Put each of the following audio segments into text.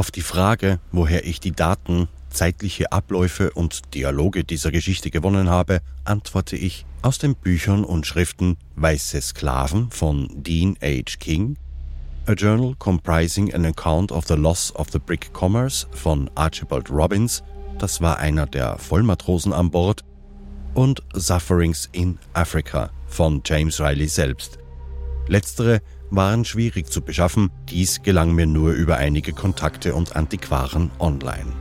Auf die Frage, woher ich die Daten, zeitliche Abläufe und Dialoge dieser Geschichte gewonnen habe, antworte ich aus den Büchern und Schriften Weiße Sklaven von Dean H. King, A Journal Comprising an Account of the Loss of the Brick Commerce von Archibald Robbins, das war einer der Vollmatrosen an Bord, und Sufferings in Africa von James Riley selbst. Letztere waren schwierig zu beschaffen, dies gelang mir nur über einige Kontakte und Antiquaren online.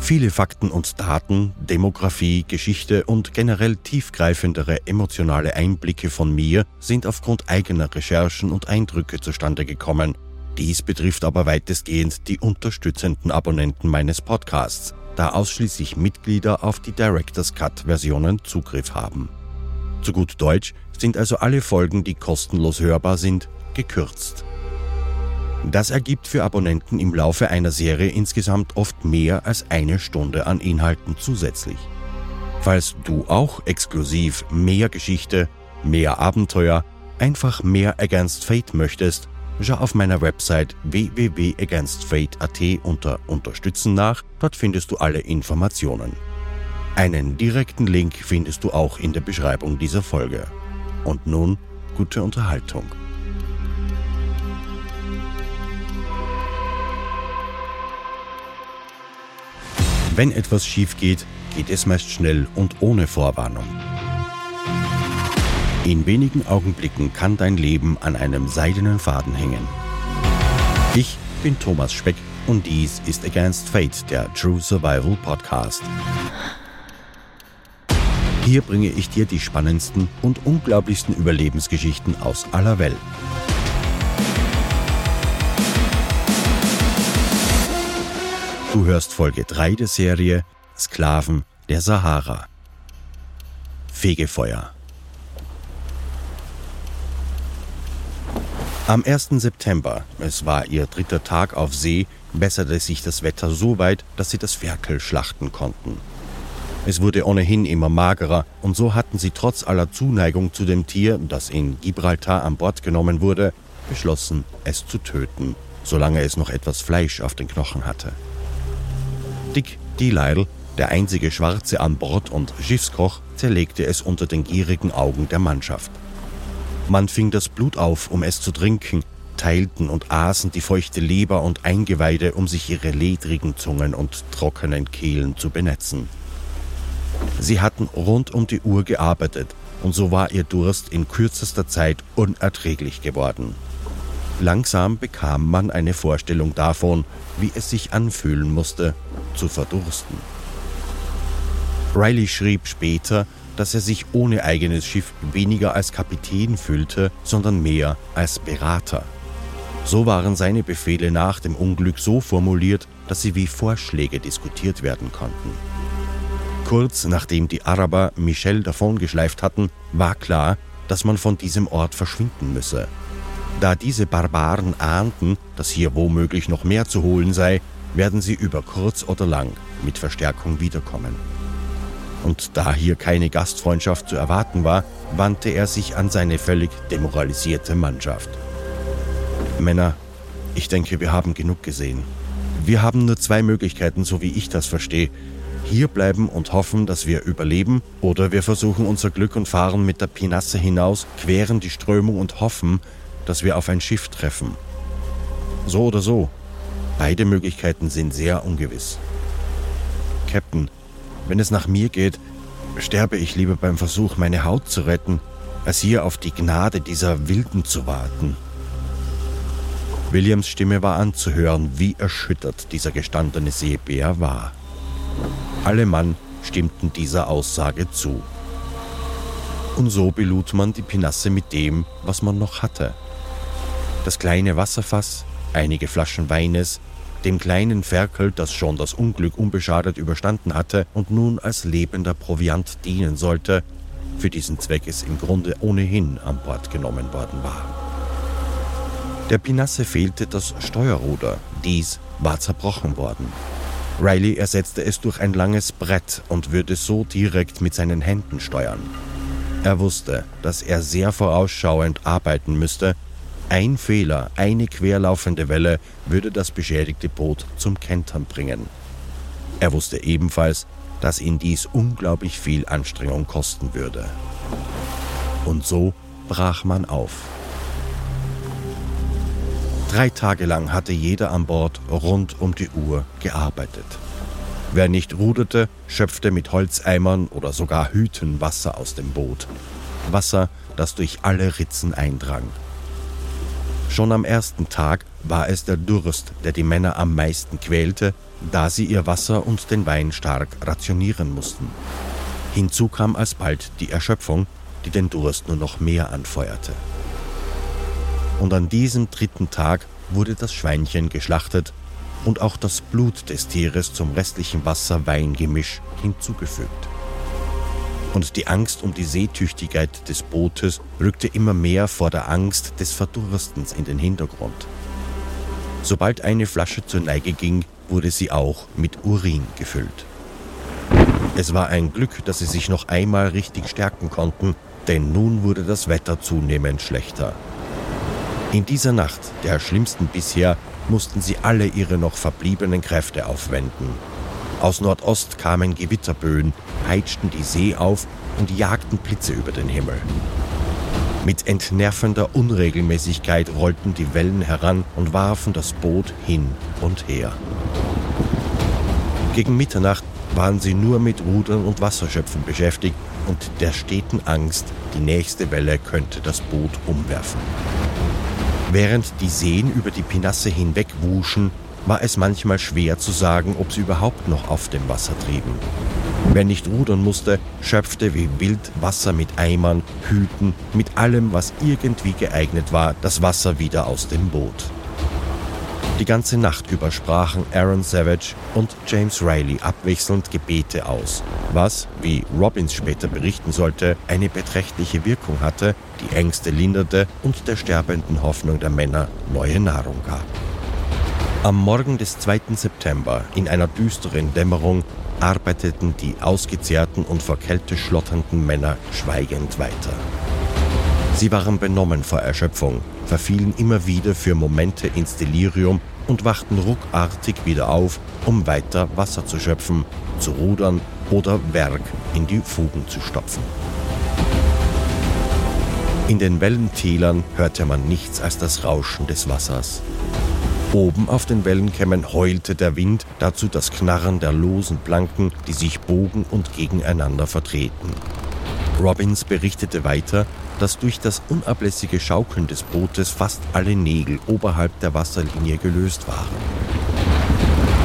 Viele Fakten und Daten, Demografie, Geschichte und generell tiefgreifendere emotionale Einblicke von mir sind aufgrund eigener Recherchen und Eindrücke zustande gekommen. Dies betrifft aber weitestgehend die unterstützenden Abonnenten meines Podcasts, da ausschließlich Mitglieder auf die Director's Cut-Versionen Zugriff haben. Zu gut Deutsch sind also alle Folgen, die kostenlos hörbar sind, gekürzt. Das ergibt für Abonnenten im Laufe einer Serie insgesamt oft mehr als eine Stunde an Inhalten zusätzlich. Falls du auch exklusiv mehr Geschichte, mehr Abenteuer, einfach mehr Against Fate möchtest, schau auf meiner Website www.againstfate.at unter Unterstützen nach, dort findest du alle Informationen. Einen direkten Link findest du auch in der Beschreibung dieser Folge. Und nun gute Unterhaltung. Wenn etwas schief geht, geht es meist schnell und ohne Vorwarnung. In wenigen Augenblicken kann dein Leben an einem seidenen Faden hängen. Ich bin Thomas Speck und dies ist Against Fate, der True Survival Podcast. Hier bringe ich dir die spannendsten und unglaublichsten Überlebensgeschichten aus aller Welt. Du hörst Folge 3 der Serie Sklaven der Sahara. Fegefeuer. Am 1. September, es war ihr dritter Tag auf See, besserte sich das Wetter so weit, dass sie das Ferkel schlachten konnten. Es wurde ohnehin immer magerer, und so hatten sie trotz aller Zuneigung zu dem Tier, das in Gibraltar an Bord genommen wurde, beschlossen, es zu töten, solange es noch etwas Fleisch auf den Knochen hatte. Dick Delisle, der einzige Schwarze an Bord und Schiffskoch, zerlegte es unter den gierigen Augen der Mannschaft. Man fing das Blut auf, um es zu trinken, teilten und aßen die feuchte Leber und Eingeweide, um sich ihre ledrigen Zungen und trockenen Kehlen zu benetzen. Sie hatten rund um die Uhr gearbeitet, und so war ihr Durst in kürzester Zeit unerträglich geworden. Langsam bekam man eine Vorstellung davon, wie es sich anfühlen musste, zu verdursten. Riley schrieb später, dass er sich ohne eigenes Schiff weniger als Kapitän fühlte, sondern mehr als Berater. So waren seine Befehle nach dem Unglück so formuliert, dass sie wie Vorschläge diskutiert werden konnten. Kurz nachdem die Araber Michel davongeschleift hatten, war klar, dass man von diesem Ort verschwinden müsse. Da diese Barbaren ahnten, dass hier womöglich noch mehr zu holen sei, werden sie über kurz oder lang mit Verstärkung wiederkommen. Und da hier keine Gastfreundschaft zu erwarten war, wandte er sich an seine völlig demoralisierte Mannschaft. Männer, ich denke, wir haben genug gesehen. Wir haben nur zwei Möglichkeiten, so wie ich das verstehe. Hier bleiben und hoffen, dass wir überleben, oder wir versuchen unser Glück und fahren mit der Pinasse hinaus, queren die Strömung und hoffen, dass wir auf ein Schiff treffen. So oder so, beide Möglichkeiten sind sehr ungewiss. Captain, wenn es nach mir geht, sterbe ich lieber beim Versuch, meine Haut zu retten, als hier auf die Gnade dieser Wilden zu warten. Williams Stimme war anzuhören, wie erschüttert dieser gestandene Seebär war. Alle Mann stimmten dieser Aussage zu. Und so belud man die Pinasse mit dem, was man noch hatte das kleine Wasserfass, einige Flaschen Weines, dem kleinen Ferkel, das schon das Unglück unbeschadet überstanden hatte und nun als lebender Proviant dienen sollte, für diesen Zweck es im Grunde ohnehin an Bord genommen worden war. Der Pinasse fehlte das Steuerruder, dies war zerbrochen worden. Riley ersetzte es durch ein langes Brett und würde so direkt mit seinen Händen steuern. Er wusste, dass er sehr vorausschauend arbeiten müsste, Ein Fehler, eine querlaufende Welle würde das beschädigte Boot zum Kentern bringen. Er wusste ebenfalls, dass ihn dies unglaublich viel Anstrengung kosten würde. Und so brach man auf. Drei Tage lang hatte jeder an Bord rund um die Uhr gearbeitet. Wer nicht ruderte, schöpfte mit Holzeimern oder sogar Hüten Wasser aus dem Boot. Wasser, das durch alle Ritzen eindrang. Schon am ersten Tag war es der Durst, der die Männer am meisten quälte, da sie ihr Wasser und den Wein stark rationieren mussten. Hinzu kam alsbald die Erschöpfung, die den Durst nur noch mehr anfeuerte. Und an diesem dritten Tag wurde das Schweinchen geschlachtet und auch das Blut des Tieres zum restlichen Wasser-Wein-Gemisch hinzugefügt. Und die Angst um die Seetüchtigkeit des Bootes rückte immer mehr vor der Angst des Verdurstens in den Hintergrund. Sobald eine Flasche zur Neige ging, wurde sie auch mit Urin gefüllt. Es war ein Glück, dass sie sich noch einmal richtig stärken konnten, denn nun wurde das Wetter zunehmend schlechter. In dieser Nacht, der schlimmsten bisher, mussten sie alle ihre noch verbliebenen Kräfte aufwenden. Aus Nordost kamen Gewitterböen, peitschten die See auf und jagten Blitze über den Himmel. Mit entnervender Unregelmäßigkeit rollten die Wellen heran und warfen das Boot hin und her. Gegen Mitternacht waren sie nur mit Rudern und Wasserschöpfen beschäftigt und der steten Angst, die nächste Welle könnte das Boot umwerfen. Während die Seen über die Pinasse hinweg wuschen, war es manchmal schwer zu sagen, ob sie überhaupt noch auf dem Wasser trieben. Wer nicht rudern musste, schöpfte wie wild Wasser mit Eimern, Hüten, mit allem, was irgendwie geeignet war, das Wasser wieder aus dem Boot. Die ganze Nacht über sprachen Aaron Savage und James Riley abwechselnd Gebete aus, was, wie Robbins später berichten sollte, eine beträchtliche Wirkung hatte, die Ängste linderte und der sterbenden Hoffnung der Männer neue Nahrung gab. Am Morgen des 2. September, in einer düsteren Dämmerung, arbeiteten die ausgezehrten und vor Kälte schlotternden Männer schweigend weiter. Sie waren benommen vor Erschöpfung, verfielen immer wieder für Momente ins Delirium und wachten ruckartig wieder auf, um weiter Wasser zu schöpfen, zu rudern oder Werk in die Fugen zu stopfen. In den Wellentälern hörte man nichts als das Rauschen des Wassers. Oben auf den Wellenkämmen heulte der Wind, dazu das Knarren der losen Planken, die sich bogen und gegeneinander vertreten. Robbins berichtete weiter, dass durch das unablässige Schaukeln des Bootes fast alle Nägel oberhalb der Wasserlinie gelöst waren.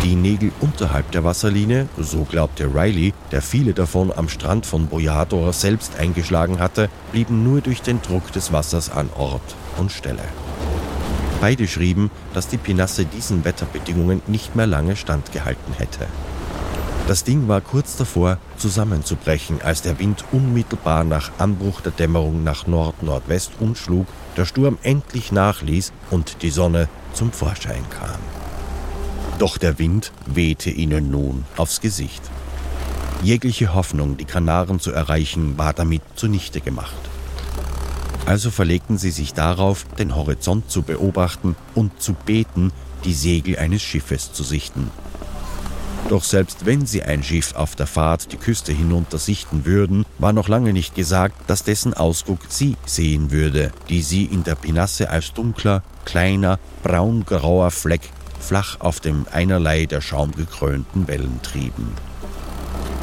Die Nägel unterhalb der Wasserlinie, so glaubte Riley, der viele davon am Strand von Boyador selbst eingeschlagen hatte, blieben nur durch den Druck des Wassers an Ort und Stelle. Beide schrieben, dass die Pinasse diesen Wetterbedingungen nicht mehr lange standgehalten hätte. Das Ding war kurz davor, zusammenzubrechen, als der Wind unmittelbar nach Anbruch der Dämmerung nach Nord-Nordwest umschlug, der Sturm endlich nachließ und die Sonne zum Vorschein kam. Doch der Wind wehte ihnen nun aufs Gesicht. Jegliche Hoffnung, die Kanaren zu erreichen, war damit zunichte gemacht. Also verlegten sie sich darauf, den Horizont zu beobachten und zu beten, die Segel eines Schiffes zu sichten. Doch selbst wenn sie ein Schiff auf der Fahrt die Küste hinunter sichten würden, war noch lange nicht gesagt, dass dessen Ausguck sie sehen würde, die sie in der Pinasse als dunkler, kleiner, braungrauer Fleck flach auf dem einerlei der schaumgekrönten Wellen trieben.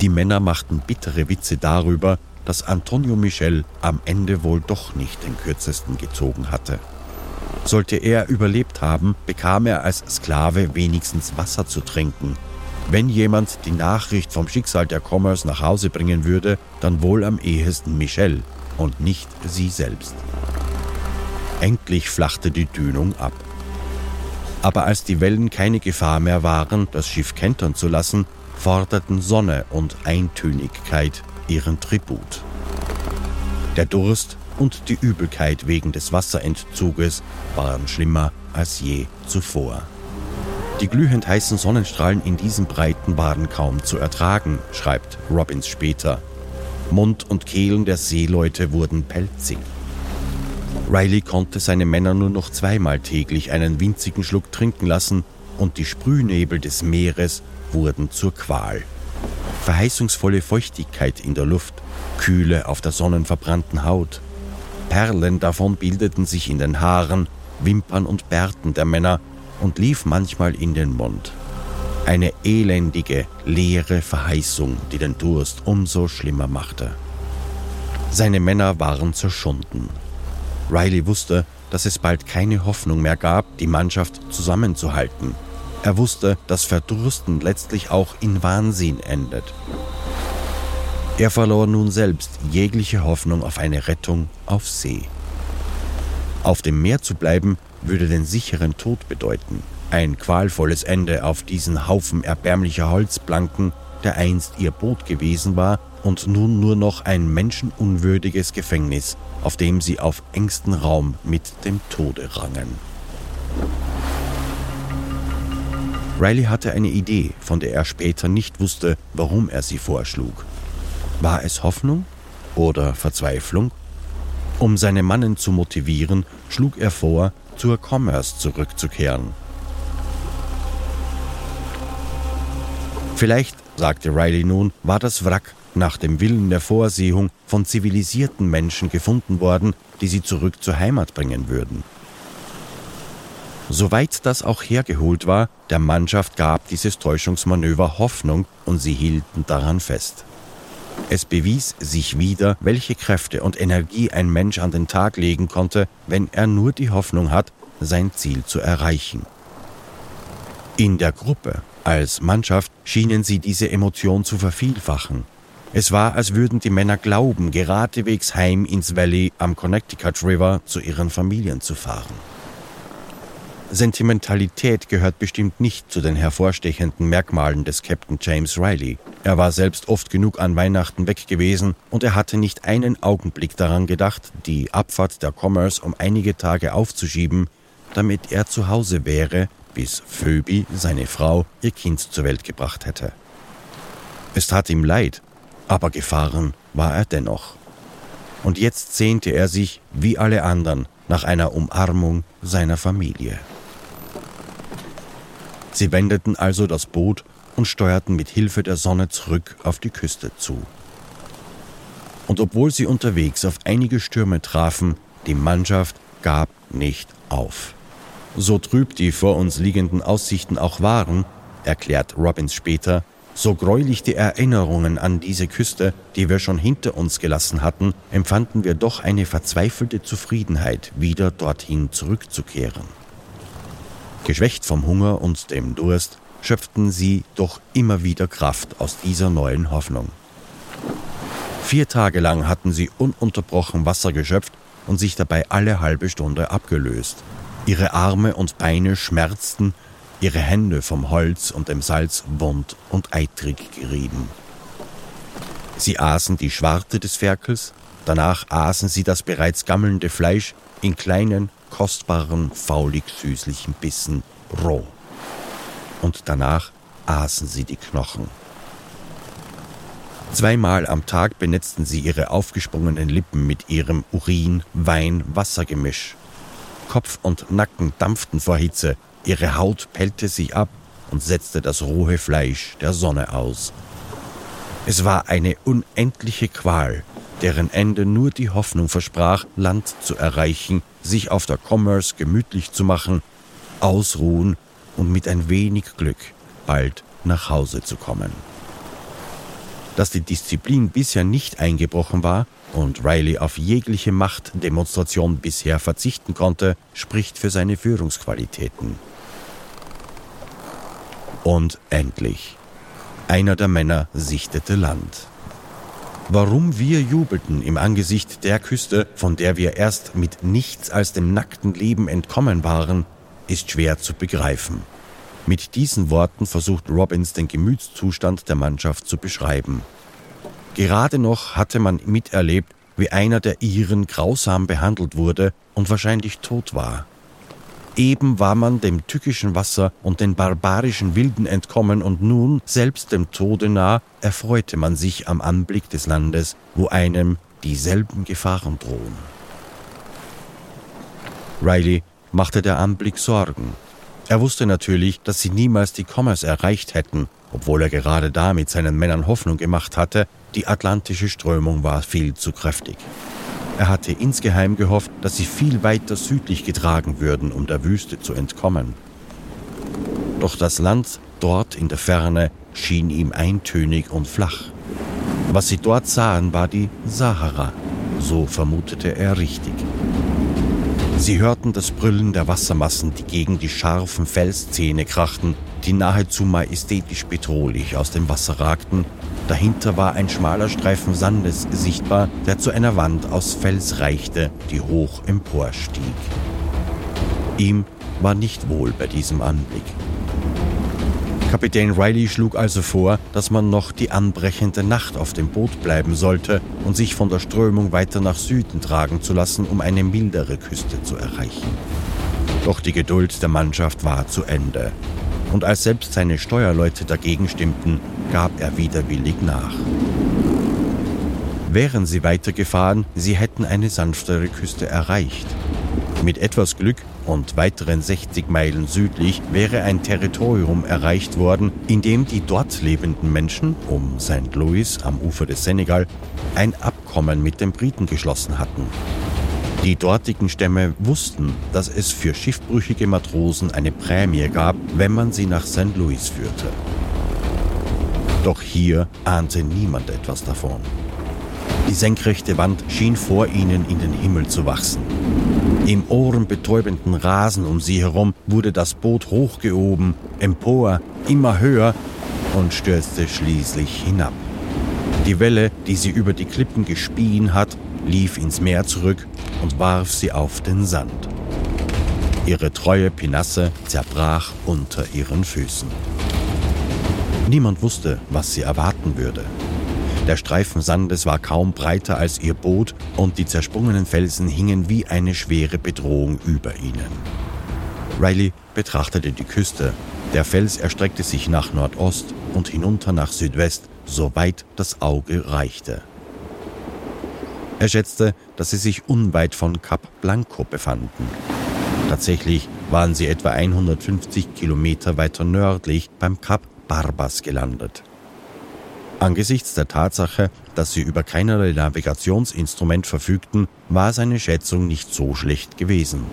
Die Männer machten bittere Witze darüber, dass Antonio Michel am Ende wohl doch nicht den kürzesten gezogen hatte. Sollte er überlebt haben, bekam er als Sklave wenigstens Wasser zu trinken, wenn jemand die Nachricht vom Schicksal der Commerce nach Hause bringen würde, dann wohl am ehesten Michelle und nicht sie selbst. Endlich flachte die Dünung ab. Aber als die Wellen keine Gefahr mehr waren, das Schiff kentern zu lassen, forderten Sonne und Eintönigkeit ihren Tribut. Der Durst und die Übelkeit wegen des Wasserentzuges waren schlimmer als je zuvor. Die glühend heißen Sonnenstrahlen in diesen Breiten waren kaum zu ertragen, schreibt Robbins später. Mund und Kehlen der Seeleute wurden pelzig. Riley konnte seine Männer nur noch zweimal täglich einen winzigen Schluck trinken lassen und die Sprühnebel des Meeres wurden zur Qual. Verheißungsvolle Feuchtigkeit in der Luft, Kühle auf der sonnenverbrannten Haut. Perlen davon bildeten sich in den Haaren, Wimpern und Bärten der Männer und lief manchmal in den Mund. Eine elendige, leere Verheißung, die den Durst umso schlimmer machte. Seine Männer waren zerschunden. Riley wusste, dass es bald keine Hoffnung mehr gab, die Mannschaft zusammenzuhalten. Er wusste, dass Verdursten letztlich auch in Wahnsinn endet. Er verlor nun selbst jegliche Hoffnung auf eine Rettung auf See. Auf dem Meer zu bleiben, würde den sicheren Tod bedeuten. Ein qualvolles Ende auf diesen Haufen erbärmlicher Holzplanken, der einst ihr Boot gewesen war und nun nur noch ein menschenunwürdiges Gefängnis, auf dem sie auf engstem Raum mit dem Tode rangen. Riley hatte eine Idee, von der er später nicht wusste, warum er sie vorschlug. War es Hoffnung oder Verzweiflung? Um seine Mannen zu motivieren, schlug er vor, zur Commerce zurückzukehren. Vielleicht, sagte Riley nun, war das Wrack nach dem Willen der Vorsehung von zivilisierten Menschen gefunden worden, die sie zurück zur Heimat bringen würden. Soweit das auch hergeholt war, der Mannschaft gab dieses Täuschungsmanöver Hoffnung und sie hielten daran fest. Es bewies sich wieder, welche Kräfte und Energie ein Mensch an den Tag legen konnte, wenn er nur die Hoffnung hat, sein Ziel zu erreichen. In der Gruppe, als Mannschaft, schienen sie diese Emotion zu vervielfachen. Es war, als würden die Männer glauben, geradewegs heim ins Valley am Connecticut River zu ihren Familien zu fahren. Sentimentalität gehört bestimmt nicht zu den hervorstechenden Merkmalen des Captain James Riley. Er war selbst oft genug an Weihnachten weg gewesen und er hatte nicht einen Augenblick daran gedacht, die Abfahrt der Commerce um einige Tage aufzuschieben, damit er zu Hause wäre, bis Phoebe, seine Frau, ihr Kind zur Welt gebracht hätte. Es tat ihm leid, aber gefahren war er dennoch. Und jetzt sehnte er sich, wie alle anderen, nach einer Umarmung seiner Familie. Sie wendeten also das Boot und steuerten mit Hilfe der Sonne zurück auf die Küste zu. Und obwohl sie unterwegs auf einige Stürme trafen, die Mannschaft gab nicht auf. So trüb die vor uns liegenden Aussichten auch waren, erklärt Robbins später, so greulich die Erinnerungen an diese Küste, die wir schon hinter uns gelassen hatten, empfanden wir doch eine verzweifelte Zufriedenheit, wieder dorthin zurückzukehren. Geschwächt vom Hunger und dem Durst schöpften sie doch immer wieder Kraft aus dieser neuen Hoffnung. Vier Tage lang hatten sie ununterbrochen Wasser geschöpft und sich dabei alle halbe Stunde abgelöst. Ihre Arme und Beine schmerzten, ihre Hände vom Holz und dem Salz wund und eitrig gerieben. Sie aßen die Schwarte des Ferkels, danach aßen sie das bereits gammelnde Fleisch in kleinen, kostbaren, faulig-süßlichen Bissen roh. Und danach aßen sie die Knochen. Zweimal am Tag benetzten sie ihre aufgesprungenen Lippen mit ihrem Urin-Wein-Wassergemisch. Kopf und Nacken dampften vor Hitze, ihre Haut pellte sich ab und setzte das rohe Fleisch der Sonne aus. Es war eine unendliche Qual, deren Ende nur die Hoffnung versprach, Land zu erreichen, sich auf der Commerce gemütlich zu machen, ausruhen und mit ein wenig Glück bald nach Hause zu kommen. Dass die Disziplin bisher nicht eingebrochen war und Riley auf jegliche Machtdemonstration bisher verzichten konnte, spricht für seine Führungsqualitäten. Und endlich. Einer der Männer sichtete Land. Warum wir jubelten im Angesicht der Küste, von der wir erst mit nichts als dem nackten Leben entkommen waren, ist schwer zu begreifen. Mit diesen Worten versucht Robbins den Gemütszustand der Mannschaft zu beschreiben. Gerade noch hatte man miterlebt, wie einer der Iren grausam behandelt wurde und wahrscheinlich tot war. Eben war man dem tückischen Wasser und den barbarischen Wilden entkommen und nun, selbst dem Tode nah, erfreute man sich am Anblick des Landes, wo einem dieselben Gefahren drohen. Riley machte der Anblick Sorgen. Er wusste natürlich, dass sie niemals die Commerce erreicht hätten, obwohl er gerade da mit seinen Männern Hoffnung gemacht hatte, die atlantische Strömung war viel zu kräftig. Er hatte insgeheim gehofft, dass sie viel weiter südlich getragen würden, um der Wüste zu entkommen. Doch das Land dort in der Ferne schien ihm eintönig und flach. Was sie dort sahen, war die Sahara, so vermutete er richtig. Sie hörten das Brüllen der Wassermassen, die gegen die scharfen Felszähne krachten, die nahezu majestätisch bedrohlich aus dem Wasser ragten. Dahinter war ein schmaler Streifen Sandes sichtbar, der zu einer Wand aus Fels reichte, die hoch emporstieg. Ihm war nicht wohl bei diesem Anblick. Kapitän Riley schlug also vor, dass man noch die anbrechende Nacht auf dem Boot bleiben sollte und sich von der Strömung weiter nach Süden tragen zu lassen, um eine mildere Küste zu erreichen. Doch die Geduld der Mannschaft war zu Ende. Und als selbst seine Steuerleute dagegen stimmten, gab er widerwillig nach. Wären sie weitergefahren, sie hätten eine sanftere Küste erreicht. Mit etwas Glück und weiteren 60 Meilen südlich wäre ein Territorium erreicht worden, in dem die dort lebenden Menschen um St. Louis am Ufer des Senegal ein Abkommen mit den Briten geschlossen hatten. Die dortigen Stämme wussten, dass es für schiffbrüchige Matrosen eine Prämie gab, wenn man sie nach St. Louis führte. Doch hier ahnte niemand etwas davon. Die senkrechte Wand schien vor ihnen in den Himmel zu wachsen. Im ohrenbetäubenden Rasen um sie herum wurde das Boot hochgehoben, empor, immer höher und stürzte schließlich hinab. Die Welle, die sie über die Klippen gespien hat, lief ins Meer zurück und warf sie auf den Sand. Ihre treue Pinasse zerbrach unter ihren Füßen. Niemand wusste, was sie erwarten würde. Der Streifen Sandes war kaum breiter als ihr Boot und die zersprungenen Felsen hingen wie eine schwere Bedrohung über ihnen. Riley betrachtete die Küste. Der Fels erstreckte sich nach Nordost und hinunter nach Südwest, soweit das Auge reichte. Er schätzte, dass sie sich unweit von Cap Blanco befanden. Tatsächlich waren sie etwa 150 Kilometer weiter nördlich beim Cap Barbas gelandet. Angesichts der Tatsache, dass sie über keinerlei Navigationsinstrument verfügten, war seine Schätzung nicht so schlecht gewesen.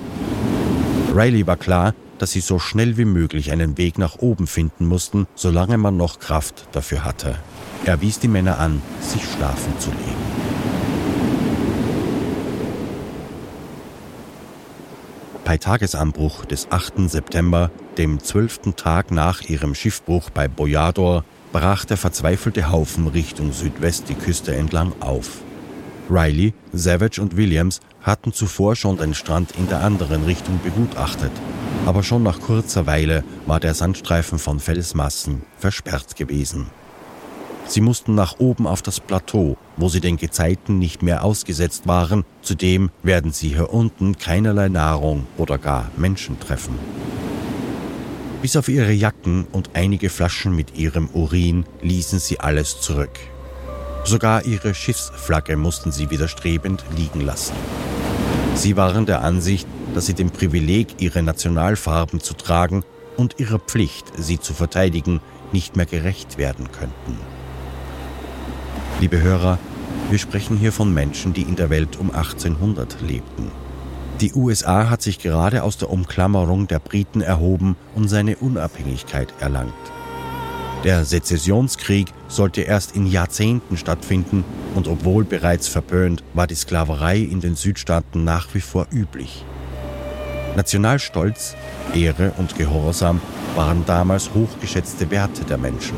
Riley war klar, dass sie so schnell wie möglich einen Weg nach oben finden mussten, solange man noch Kraft dafür hatte. Er wies die Männer an, sich schlafen zu legen. Bei Tagesanbruch des 8. September, dem zwölften Tag nach ihrem Schiffbruch bei Boyador, brach der verzweifelte Haufen Richtung Südwest die Küste entlang auf. Riley, Savage und Williams hatten zuvor schon den Strand in der anderen Richtung begutachtet, aber schon nach kurzer Weile war der Sandstreifen von Felsmassen versperrt gewesen. Sie mussten nach oben auf das Plateau, wo sie den Gezeiten nicht mehr ausgesetzt waren, zudem werden sie hier unten keinerlei Nahrung oder gar Menschen treffen. Bis auf ihre Jacken und einige Flaschen mit ihrem Urin ließen sie alles zurück. Sogar ihre Schiffsflagge mussten sie widerstrebend liegen lassen. Sie waren der Ansicht, dass sie dem Privileg, ihre Nationalfarben zu tragen und ihrer Pflicht, sie zu verteidigen, nicht mehr gerecht werden könnten. Liebe Hörer, wir sprechen hier von Menschen, die in der Welt um 1800 lebten. Die USA hat sich gerade aus der Umklammerung der Briten erhoben und seine Unabhängigkeit erlangt. Der Sezessionskrieg sollte erst in Jahrzehnten stattfinden und obwohl bereits verpönt, war die Sklaverei in den Südstaaten nach wie vor üblich. Nationalstolz, Ehre und Gehorsam waren damals hochgeschätzte Werte der Menschen.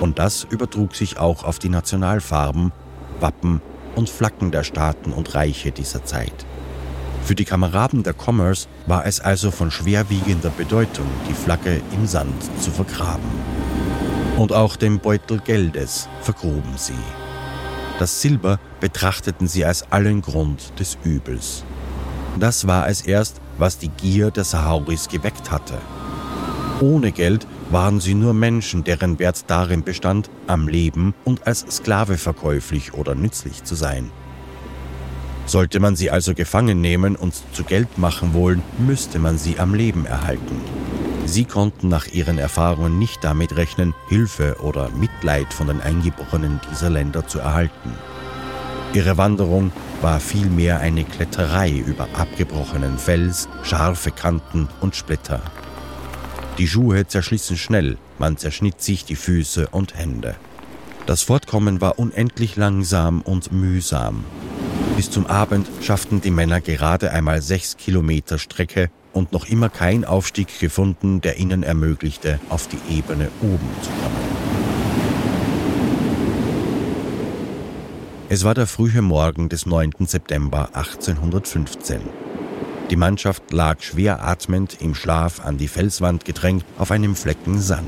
Und das übertrug sich auch auf die Nationalfarben, Wappen und Flaggen der Staaten und Reiche dieser Zeit. Für die Kameraden der Commerce war es also von schwerwiegender Bedeutung, die Flagge im Sand zu vergraben. Und auch den Beutel Geldes vergruben sie. Das Silber betrachteten sie als allen Grund des Übels. Das war es erst, was die Gier der Sahauris geweckt hatte. Ohne Geld waren sie nur Menschen, deren Wert darin bestand, am Leben und als Sklave verkäuflich oder nützlich zu sein. Sollte man sie also gefangen nehmen und zu Geld machen wollen, müsste man sie am Leben erhalten. Sie konnten nach ihren Erfahrungen nicht damit rechnen, Hilfe oder Mitleid von den Eingeborenen dieser Länder zu erhalten. Ihre Wanderung war vielmehr eine Kletterei über abgebrochenen Fels, scharfe Kanten und Splitter. Die Schuhe zerschlissen schnell, man zerschnitt sich die Füße und Hände. Das Fortkommen war unendlich langsam und mühsam. Bis zum Abend schafften die Männer gerade einmal sechs Kilometer Strecke und noch immer kein Aufstieg gefunden, der ihnen ermöglichte, auf die Ebene oben zu kommen. Es war der frühe Morgen des 9. September 1815. Die Mannschaft lag schwer atmend im Schlaf an die Felswand gedrängt auf einem Flecken Sand.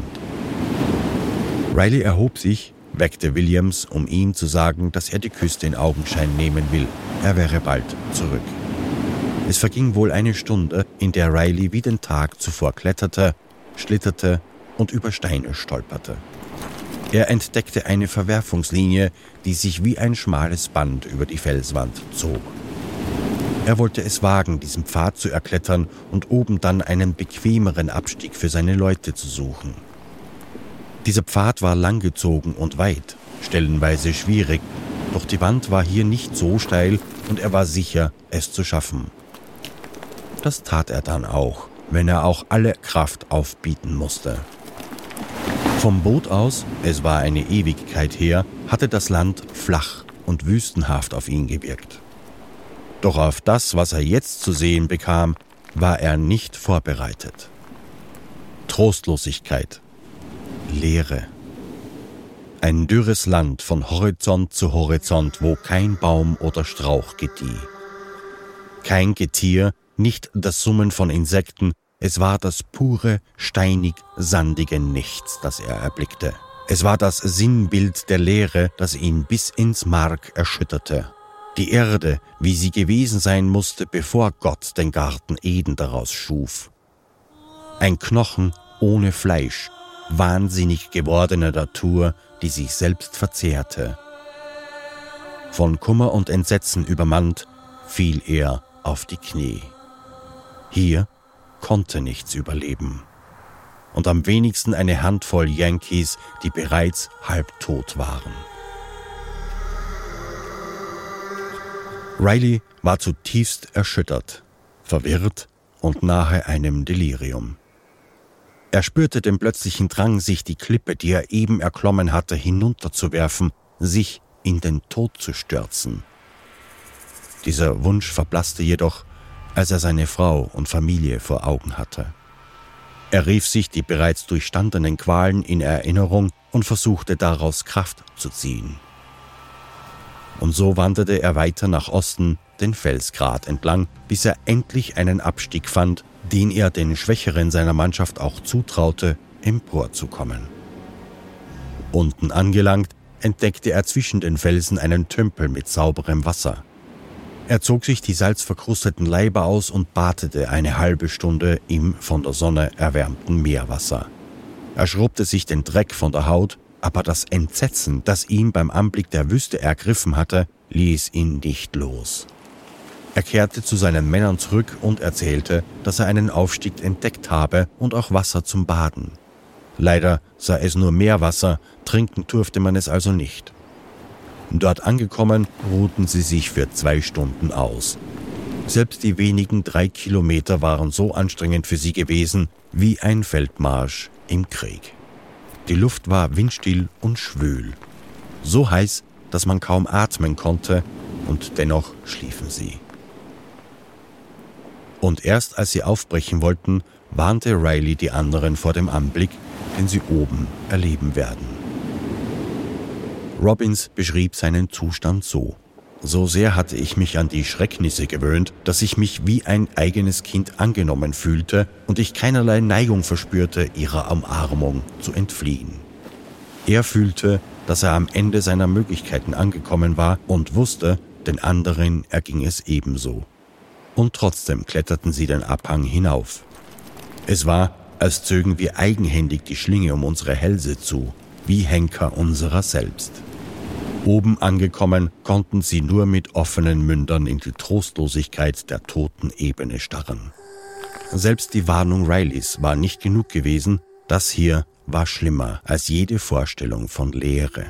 Riley erhob sich, weckte Williams, um ihm zu sagen, dass er die Küste in Augenschein nehmen will. Er wäre bald zurück. Es verging wohl eine Stunde, in der Riley wie den Tag zuvor kletterte, schlitterte und über Steine stolperte. Er entdeckte eine Verwerfungslinie, die sich wie ein schmales Band über die Felswand zog. Er wollte es wagen, diesen Pfad zu erklettern und oben dann einen bequemeren Abstieg für seine Leute zu suchen. Dieser Pfad war langgezogen und weit, stellenweise schwierig, doch die Wand war hier nicht so steil und er war sicher, es zu schaffen. Das tat er dann auch, wenn er auch alle Kraft aufbieten musste. Vom Boot aus, es war eine Ewigkeit her, hatte das Land flach und wüstenhaft auf ihn gewirkt. Doch auf das, was er jetzt zu sehen bekam, war er nicht vorbereitet. Trostlosigkeit, Leere. Ein dürres Land von Horizont zu Horizont, wo kein Baum oder Strauch gedieh. Kein Getier, nicht das Summen von Insekten, es war das pure, steinig, sandige Nichts, das er erblickte. Es war das Sinnbild der Leere, das ihn bis ins Mark erschütterte. Die Erde, wie sie gewesen sein musste, bevor Gott den Garten Eden daraus schuf. Ein Knochen ohne Fleisch, wahnsinnig gewordene Natur, die sich selbst verzehrte. Von Kummer und Entsetzen übermannt, fiel er auf die Knie. Hier konnte nichts überleben. Und am wenigsten eine Handvoll Yankees, die bereits halbtot waren. Riley war zutiefst erschüttert, verwirrt und nahe einem Delirium. Er spürte den plötzlichen Drang, sich die Klippe, die er eben erklommen hatte, hinunterzuwerfen, sich in den Tod zu stürzen. Dieser Wunsch verblasste jedoch, als er seine Frau und Familie vor Augen hatte. Er rief sich die bereits durchstandenen Qualen in Erinnerung und versuchte daraus Kraft zu ziehen und so wanderte er weiter nach Osten den Felsgrat entlang, bis er endlich einen Abstieg fand, den er den Schwächeren seiner Mannschaft auch zutraute, emporzukommen. Unten angelangt, entdeckte er zwischen den Felsen einen Tümpel mit sauberem Wasser. Er zog sich die salzverkrusteten Leiber aus und badete eine halbe Stunde im von der Sonne erwärmten Meerwasser. Er schrubbte sich den Dreck von der Haut aber das Entsetzen, das ihn beim Anblick der Wüste ergriffen hatte, ließ ihn nicht los. Er kehrte zu seinen Männern zurück und erzählte, dass er einen Aufstieg entdeckt habe und auch Wasser zum Baden. Leider sei es nur Meerwasser, trinken durfte man es also nicht. Dort angekommen, ruhten sie sich für zwei Stunden aus. Selbst die wenigen drei Kilometer waren so anstrengend für sie gewesen wie ein Feldmarsch im Krieg. Die Luft war windstill und schwül. So heiß, dass man kaum atmen konnte, und dennoch schliefen sie. Und erst als sie aufbrechen wollten, warnte Riley die anderen vor dem Anblick, den sie oben erleben werden. Robbins beschrieb seinen Zustand so. So sehr hatte ich mich an die Schrecknisse gewöhnt, dass ich mich wie ein eigenes Kind angenommen fühlte und ich keinerlei Neigung verspürte, ihrer Umarmung zu entfliehen. Er fühlte, dass er am Ende seiner Möglichkeiten angekommen war und wusste, den anderen erging es ebenso. Und trotzdem kletterten sie den Abhang hinauf. Es war, als zögen wir eigenhändig die Schlinge um unsere Hälse zu, wie Henker unserer selbst. Oben angekommen, konnten sie nur mit offenen Mündern in die Trostlosigkeit der toten Ebene starren. Selbst die Warnung Rileys war nicht genug gewesen, das hier war schlimmer als jede Vorstellung von Leere.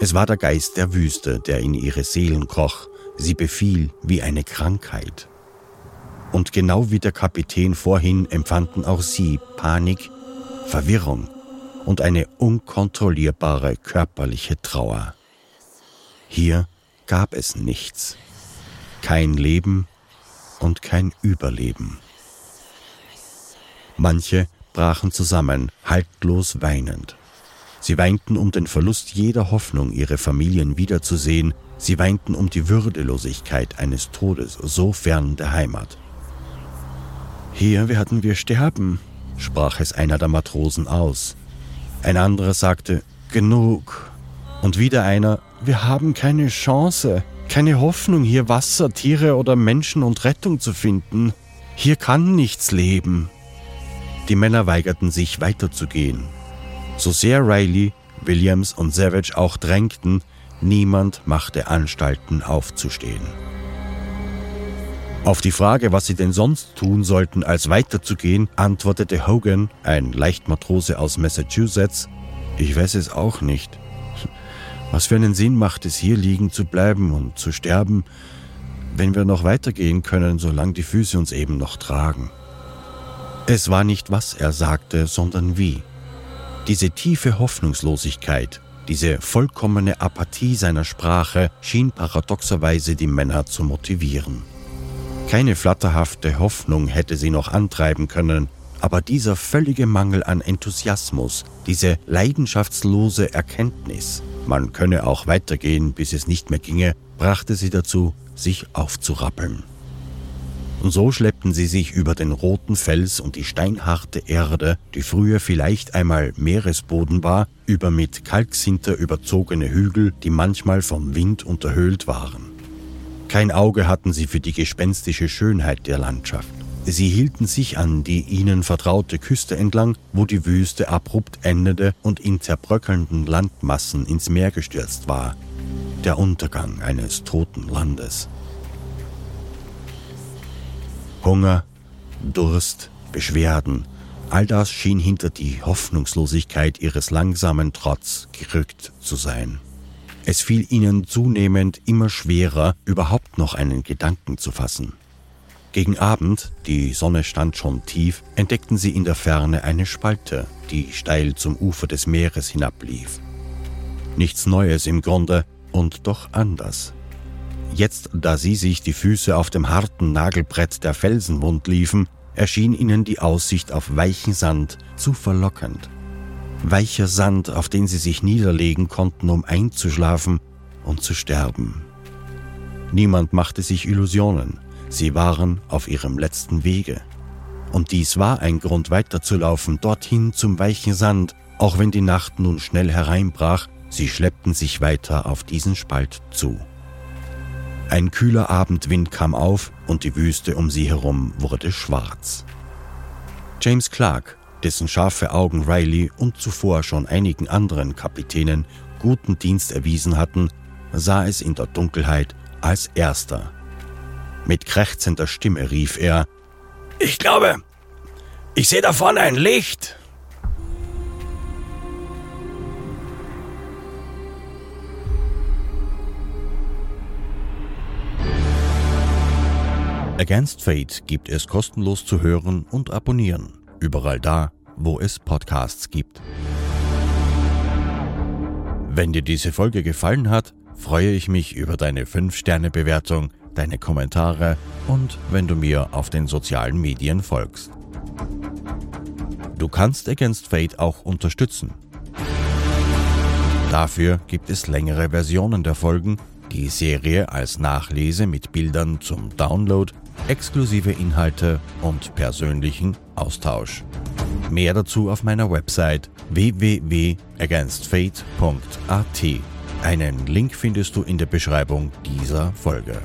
Es war der Geist der Wüste, der in ihre Seelen kroch, sie befiel wie eine Krankheit. Und genau wie der Kapitän vorhin empfanden auch sie Panik, Verwirrung und eine unkontrollierbare körperliche Trauer. Hier gab es nichts, kein Leben und kein Überleben. Manche brachen zusammen, haltlos weinend. Sie weinten um den Verlust jeder Hoffnung, ihre Familien wiederzusehen, sie weinten um die Würdelosigkeit eines Todes so fern der Heimat. Hier werden wir sterben, sprach es einer der Matrosen aus. Ein anderer sagte, genug. Und wieder einer, wir haben keine Chance, keine Hoffnung, hier Wasser, Tiere oder Menschen und Rettung zu finden. Hier kann nichts leben. Die Männer weigerten sich weiterzugehen. So sehr Riley, Williams und Savage auch drängten, niemand machte Anstalten aufzustehen. Auf die Frage, was sie denn sonst tun sollten, als weiterzugehen, antwortete Hogan, ein Leichtmatrose aus Massachusetts, ich weiß es auch nicht. Was für einen Sinn macht es, hier liegen zu bleiben und zu sterben, wenn wir noch weitergehen können, solange die Füße uns eben noch tragen? Es war nicht, was er sagte, sondern wie. Diese tiefe Hoffnungslosigkeit, diese vollkommene Apathie seiner Sprache schien paradoxerweise die Männer zu motivieren. Keine flatterhafte Hoffnung hätte sie noch antreiben können, aber dieser völlige Mangel an Enthusiasmus, diese leidenschaftslose Erkenntnis, man könne auch weitergehen, bis es nicht mehr ginge, brachte sie dazu, sich aufzurappeln. Und so schleppten sie sich über den roten Fels und die steinharte Erde, die früher vielleicht einmal Meeresboden war, über mit Kalksinter überzogene Hügel, die manchmal vom Wind unterhöhlt waren. Kein Auge hatten sie für die gespenstische Schönheit der Landschaft. Sie hielten sich an die ihnen vertraute Küste entlang, wo die Wüste abrupt endete und in zerbröckelnden Landmassen ins Meer gestürzt war. Der Untergang eines toten Landes. Hunger, Durst, Beschwerden, all das schien hinter die Hoffnungslosigkeit ihres langsamen Trotz gerückt zu sein. Es fiel ihnen zunehmend immer schwerer, überhaupt noch einen Gedanken zu fassen. Gegen Abend, die Sonne stand schon tief, entdeckten sie in der Ferne eine Spalte, die steil zum Ufer des Meeres hinablief. Nichts Neues im Grunde und doch anders. Jetzt, da sie sich die Füße auf dem harten Nagelbrett der Felsen wund liefen, erschien ihnen die Aussicht auf weichen Sand zu verlockend weicher Sand, auf den sie sich niederlegen konnten, um einzuschlafen und zu sterben. Niemand machte sich Illusionen, sie waren auf ihrem letzten Wege. Und dies war ein Grund weiterzulaufen, dorthin zum weichen Sand, auch wenn die Nacht nun schnell hereinbrach, sie schleppten sich weiter auf diesen Spalt zu. Ein kühler Abendwind kam auf und die Wüste um sie herum wurde schwarz. James Clark dessen scharfe Augen Riley und zuvor schon einigen anderen Kapitänen guten Dienst erwiesen hatten, sah es in der Dunkelheit als erster. Mit krächzender Stimme rief er Ich glaube, ich sehe da vorne ein Licht. Against Fate gibt es kostenlos zu hören und abonnieren überall da, wo es Podcasts gibt. Wenn dir diese Folge gefallen hat, freue ich mich über deine 5-Sterne-Bewertung, deine Kommentare und wenn du mir auf den sozialen Medien folgst. Du kannst Against Fate auch unterstützen. Dafür gibt es längere Versionen der Folgen, die Serie als Nachlese mit Bildern zum Download exklusive Inhalte und persönlichen Austausch. Mehr dazu auf meiner Website www.againstfate.at. Einen Link findest du in der Beschreibung dieser Folge.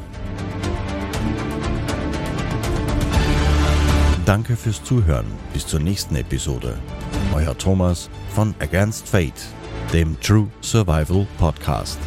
Danke fürs Zuhören. Bis zur nächsten Episode. Euer Thomas von Against Fate. dem True Survival Podcast.